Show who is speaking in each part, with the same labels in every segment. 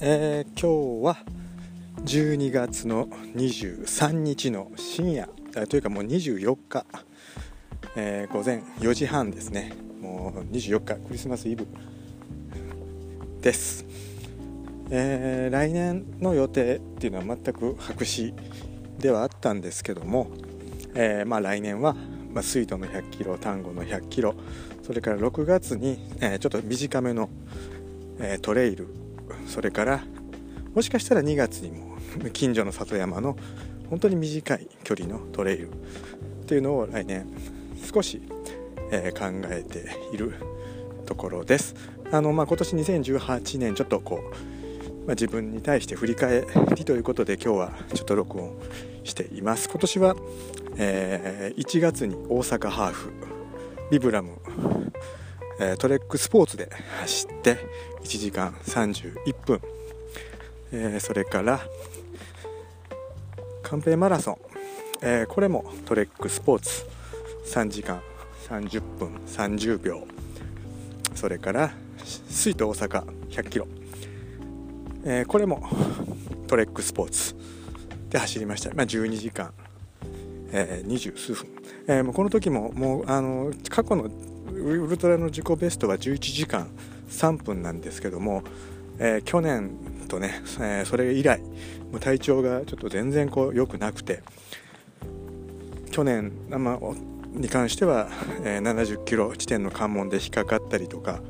Speaker 1: えー、今日は12月の23日の深夜というかもう24日、えー、午前4時半ですね。もう24日クリスマスイブです、えー、来年の予定っていうのは全く白紙ではあったんですけども、え、まあ、来年は、ま、水遁の100キロ単語の100キロそれから6月に、えちょっと短めの、えトレイルそれからもしかしたら2月にも 近所の里山の本当に短い距離のトレイルっていうのを来年少し、え、考えているところです。あの、まあ、今年2018年ちょっとこう、まあ、自分に対して振り返りということで今日はちょっと録音しています。今年は、えー、1月に大阪ハーフビブラム、え、トレックスポーツで走って1時間31分、え、それからカンペマラソン、え、これもトレックスポーツ。3時間30分30秒。それから水と大阪100キロ、え、これもトレックスポーツで走りました、まあ、12時間、えー、20数分、えー、もうこの時ももうあの過去のウルトラの自己ベストは11時間3分なんですけども、えー、去年とね、えー、それ以来もう体調がちょっと全然こう良くなくて去年、ま、に関しては、えー、70キロ地点の関門で引っかかったりとか、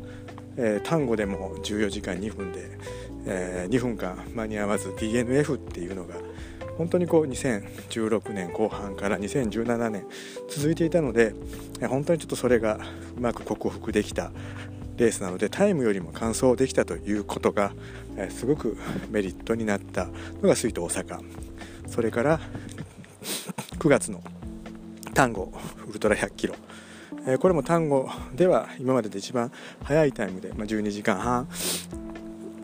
Speaker 1: えー、単語でも14時間2分で、えー、2分間間に合わず DNF っていうのが本当にこう2016年後半から2017年続いていたので本当にちょっとそれがうまく克服できたレースなのでタイムよりも完走できたということが、すごくメリットになったのが水戸大阪。それから9月の単語ウルトラ100キロ、これも単語では今までで一番速いタイムで、ま、12時間半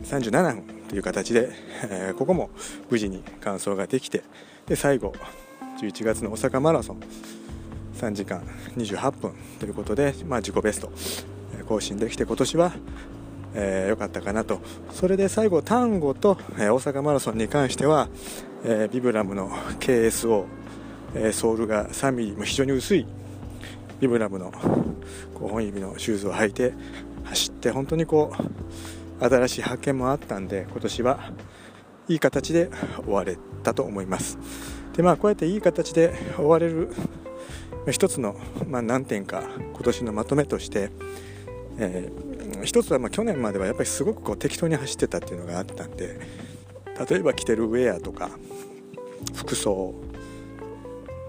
Speaker 1: 37分という形で、えー、ここも無事に完走ができてで最後11月の大阪マラソン3時間28分ということで、まあ、自己ベスト更新できて今年は良、えー、かったかなと。それで最後単語と、えー、大阪マラソンに関しては、えー、ビブラムの KSO、えー、ソールが3ミリも非常に薄いビブラムの5本指のシューズを履いて走って本当にこう新しい発見もあったんで今年はいい形で終われたと思います。でまあこうやっていい形で終われる一つの、まあ、何点か今年のまとめとしてえー、一つはま去年まではやっぱりすごくこう適当に走ってたっていうのがあったんで例えば着てるウェアとか服装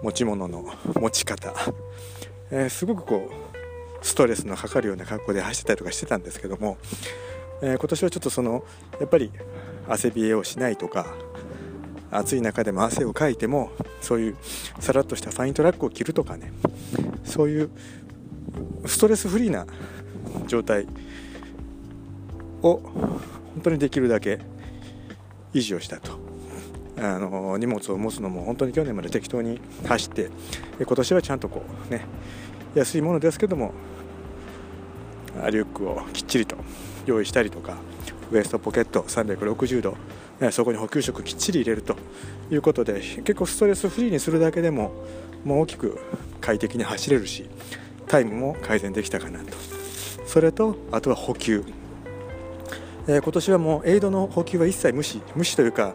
Speaker 1: 持ち物の持ち方、えー、すごくこうストレスのかかるような格好で走ってたりとかしてたんですけども、えー、今年はちょっとそのやっぱり汗冷えをしないとか暑い中でも汗をかいてもそういうさらっとしたファイントラックを着るとかねそういうストレスフリーな状態を本当にできるだけ維持をしたと。あの荷物を持つのも本当に去年まで適当に走って今年はちゃんとこうね安いものですけどもリュックをきっちりと用意したりとかウエストポケット360度そこに補給食きっちり入れるということで結構ストレスフリーにするだけでももう大きく快適に走れるしタイムも改善できたかなと。それとあとは補給、えー、今年はもうエイドの補給は一切無視無視というか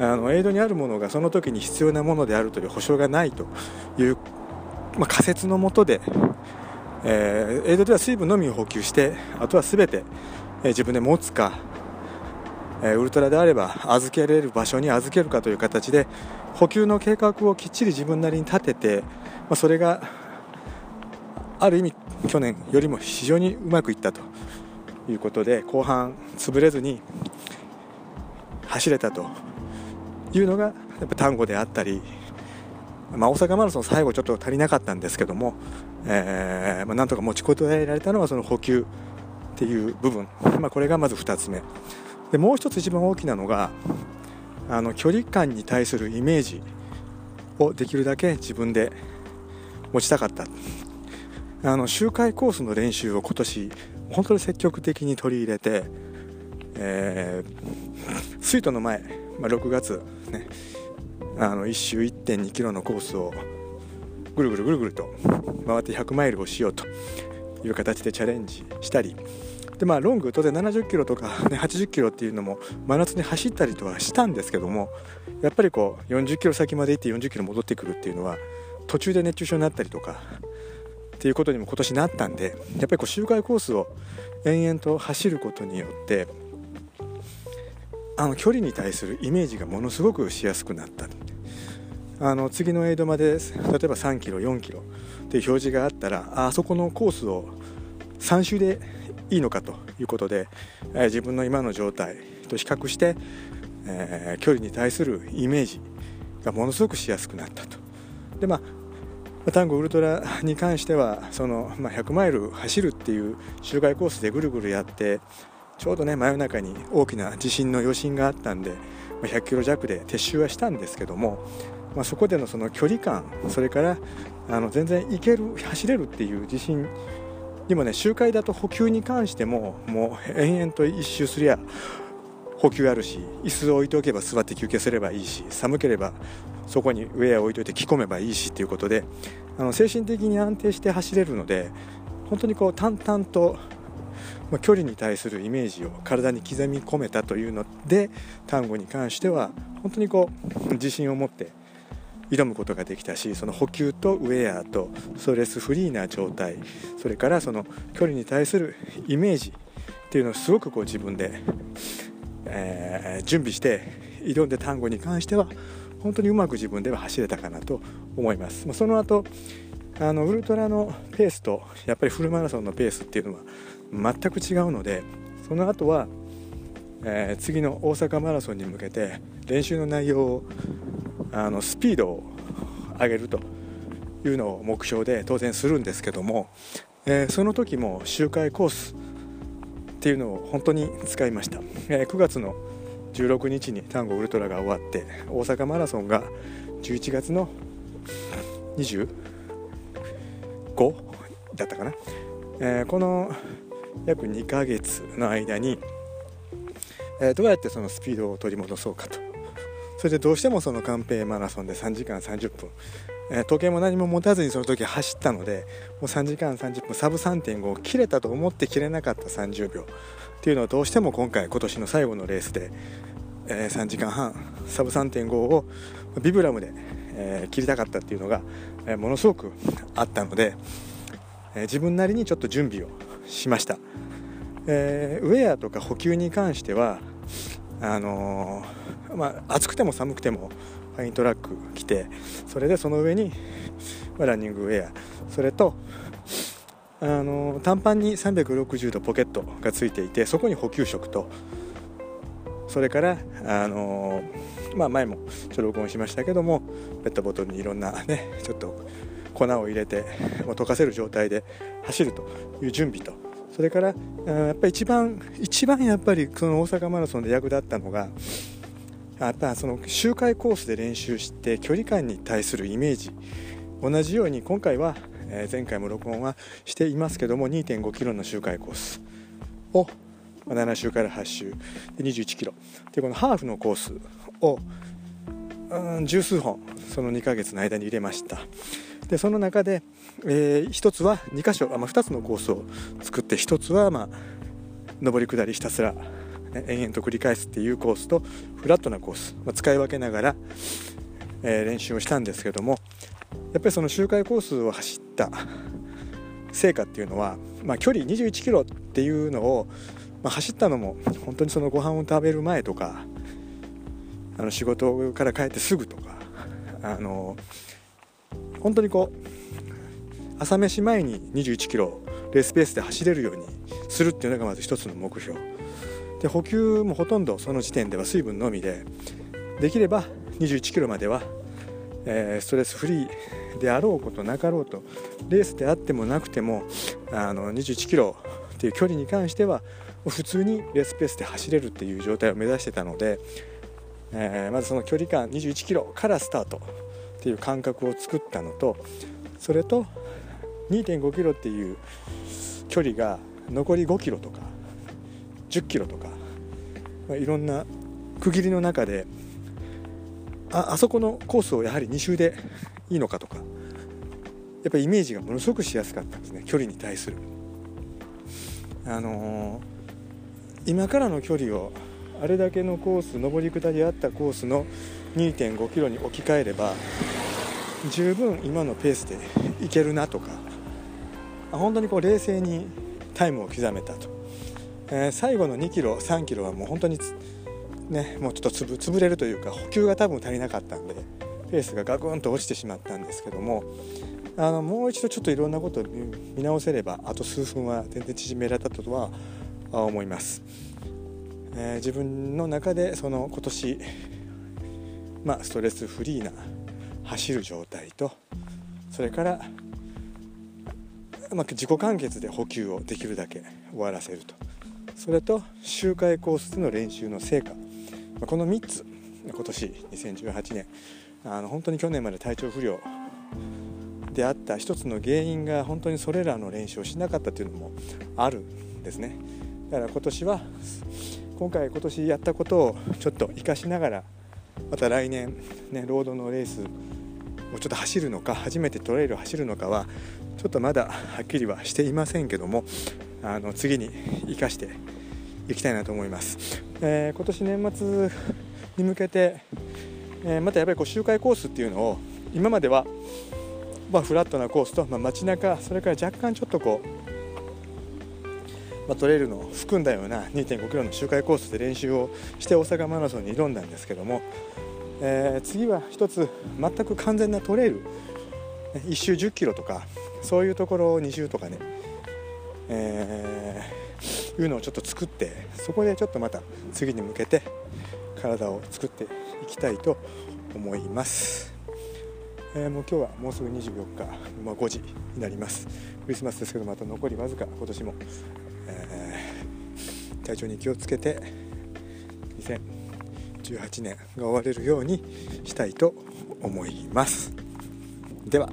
Speaker 1: あのエイドにあるものがその時に必要なものであるという保証がないという、まあ、仮説のもとで、えー、エイドでは水分のみを補給してあとは全て、え、自分で持つか、えウルトラであれば預けられる場所に預けるかという形で補給の計画をきっちり自分なりに立てて、まあ、それがある意味去年よりも非常にうまくいったということで後半潰れずに走れたというのがやっぱ単語であったり、まあ、大阪マラソン最後ちょっと足りなかったんですけども、えーまあ、なんとか持ちこたえられたのはその補給っていう部分、まあ、これがまず2つ目。でもう1つ一番大きなのがあの距離感に対するイメージをできるだけ自分で持ちたかった。あの周回コースの練習を今年本当に積極的に取り入れて、えー、スイートの前、まあ、6月ねあの1周1 2キロのコースをぐるぐるぐるぐると回って100マイルをしようと。いう形でチャレンジしたり。でまあロング当然70キロとか、ね、80キロっていうのも真夏に走ったりとはしたんですけどもやっぱりこう40キロ先まで行って40キロ戻ってくるっていうのは途中で熱中症になったりとかっていうことにも今年なったんでやっぱりこう周回コースを延々と走ることによってあの距離に対するイメージがものすごくしやすくなった。あの次のエイドまで例えば3キロ4キロっていう表示があったらあそこのコースを3周でいいのかということで、え、自分の今の状態と比較して、えー、距離に対するイメージがものすごくしやすくなったと。でまあ単語ウルトラに関してはその、まあ、100マイル走るっていう周回コースでぐるぐるやってちょうどね真夜中に大きな地震の余震があったんで、ま100キロ弱で撤収はしたんですけども、まあ、そこでのその距離感それからあの全然行ける走れるっていう自信にもね周回だと補給に関してももう延々と一周すりゃ補給あるし椅子を置いておけば座って休憩すればいいし寒ければそこにウェアを置いといて着込めばいいしということであの精神的に安定して走れるので本当にこう淡々とまあ、距離に対するイメージを体に刻み込めたというので単語に関しては本当にこう自信を持って挑むことができたしその補給とウェアとストレスフリーな状態それからその距離に対するイメージっていうのをすごくこう自分で、えー、準備して挑んで単語に関しては本当にうまく自分では走れたかなと思います。その後あのウルトラのペースとやっぱりフルマラソンのペースっていうのは全く違うのでその後は、えー、次の大阪マラソンに向けて練習の内容をあのスピードを上げるというのを目標で当然するんですけども、えー、その時も周回コースっていうのを本当に使いました、えー、9月の16日に単語ウルトラが終わって大阪マラソンが11月の25だったかな、えー、この約2ヶ月の間に、え、どうやってそのスピードを取り戻そうかと。それでどうしてもそのカンペマラソンで3時間30分、時計も何も持たずにその時走ったのでもう3時間30分サブ3.5切れたと思って切れなかった30秒。っていうのをどうしても今回今年の最後のレースで、えー、3時間半サブ3.5をビブラムで、えー、切りたかったっていうのが、えものすごくあったので、え自分なりにちょっと準備をしました、え、ウェアとか補給に関してはあのー、まあ、暑くても寒くてもファイントラック着てそれでその上に、まあ、ランニングウェア。それとあの、短パンに360度ポケットがついていてそこに補給食と。それから、あのまあ、前もちょっと録音しましたけどもペットボトルにいろんなねちょっと粉を入れてもう溶かせる状態で走るという準備と。それからやっぱり一番一番やっぱりその大阪マラソンで役立ったのがやっぱその周回コースで練習して距離感に対するイメージ。同じように今回は前回も録音はしていますけども2 5キロの周回コースを7周から8周。で21キロ。でこのハーフのコースを十数本その2ヶ月の間に入れました。でその中で、えー、1つは2箇所、まあ、2つのコースを作って1つは、まあ、上り下りひたすら延々と繰り返すっていうコースとフラットなコース、まあ、使い分けながら、えー、練習をしたんですけどもやっぱりその周回コースを走った成果っていうのは、まあ、距離21キロっていうのを、まあ、走ったのも本当にそのご飯を食べる前とかあの仕事から帰ってすぐとかあの本当にこう朝飯前に21キロレースペースで走れるようにするっていうのがまず一つの目標。で補給もほとんどその時点では水分のみでできれば21キロまでは、えー、ストレスフリーであろうことなかろうとレースであってもなくてもあの21キロっていう距離に関しては普通にレースペースで走れるっていう状態を目指してたので、えー、まずその距離感21キロからスタートっていう感覚を作ったのとそれと2.5キロっていう距離が残り5キロとか10キロとかまあ、いろんな区切りの中でああそこのコースをやはり2周でいいのかとかやっぱりイメージがものすごくしやすかったんですね距離に対する。あのー、今からの距離をあれだけのコース上り下りあったコースの2 5キロに置き換えれば十分今のペースでいけるなとか本当にこう冷静にタイムを刻めたと、えー、最後の2キロ3キロはもう本当にねもうちょっと潰れるというか補給が多分足りなかったんでペースがガクンと落ちてしまったんですけどもあのもう一度ちょっといろんなことを見直せればあと数分は全然縮められたとは思います、えー、自分の中でその今年まあ、ストレスフリーな走る状態とそれから、まあ、自己完結で補給をできるだけ終わらせると。それと周回コースでの練習の成果、この3つ。今年2018年。あの本当に去年まで体調不良であった。一つの原因が本当にそれらの練習をしなかったというのもあるんですね。だから今年は今回今年やったことをちょっと活かしながらまた来年ねロードのレースをちょっと走るのか初めてトレイルを走るのかはちょっとまだはっきりはしていませんけどもあの次に生かしていきたいなと思います、えー、今年年末に向けて、えー、またやっぱりこう周回コースっていうのを今までは、まあ、フラットなコースと、まあ、街中それから若干ちょっとこうまあ、トレイルの含んだような2 5キロの周回コースで練習をして大阪マラソンに挑んだんですけども、えー、次は1つ全く完全なトレイル1周1 0キロとかそういうところを2周とかね、えー、いうのをちょっと作ってそこでちょっとまた次に向けて体を作っていきたいと思います。えー、もう今日はもうすぐ24日、まあ、5時になります。クリスマスですけどまた残りわずか今年もえー、体調に気をつけて2018年が終われるようにしたいと思います。では。